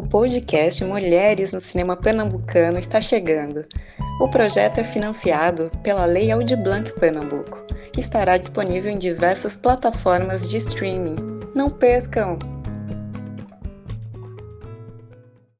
O podcast Mulheres no Cinema Pernambucano está chegando. O projeto é financiado pela Lei Aldir Blanc Pernambuco e estará disponível em diversas plataformas de streaming. Não percam!